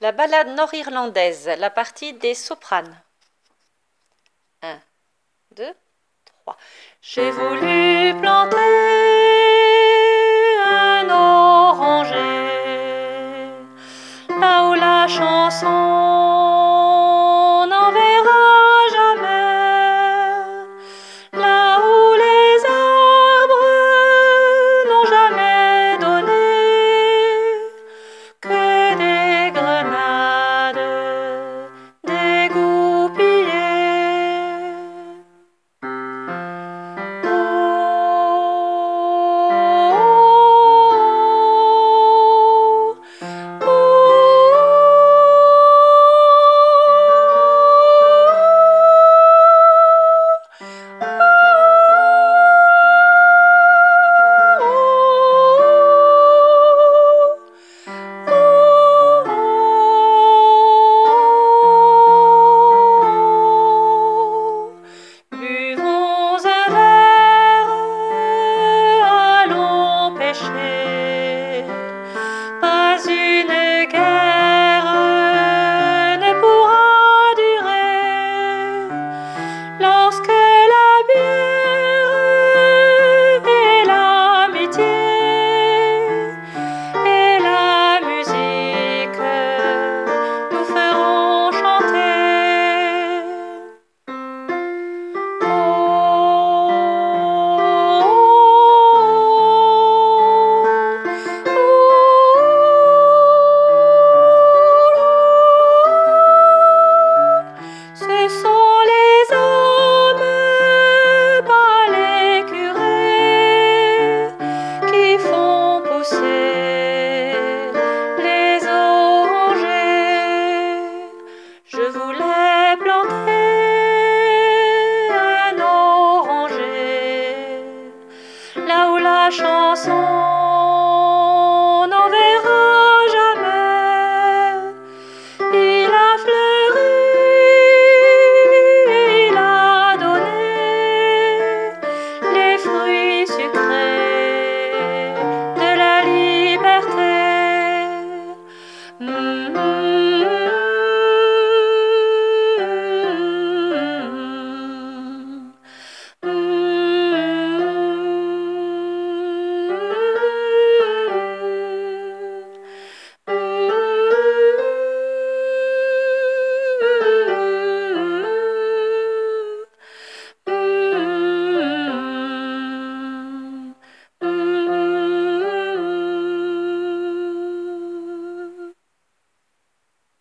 La ballade nord-irlandaise, la partie des sopranes. 1, 2, 3. J'ai voulu planter chanson.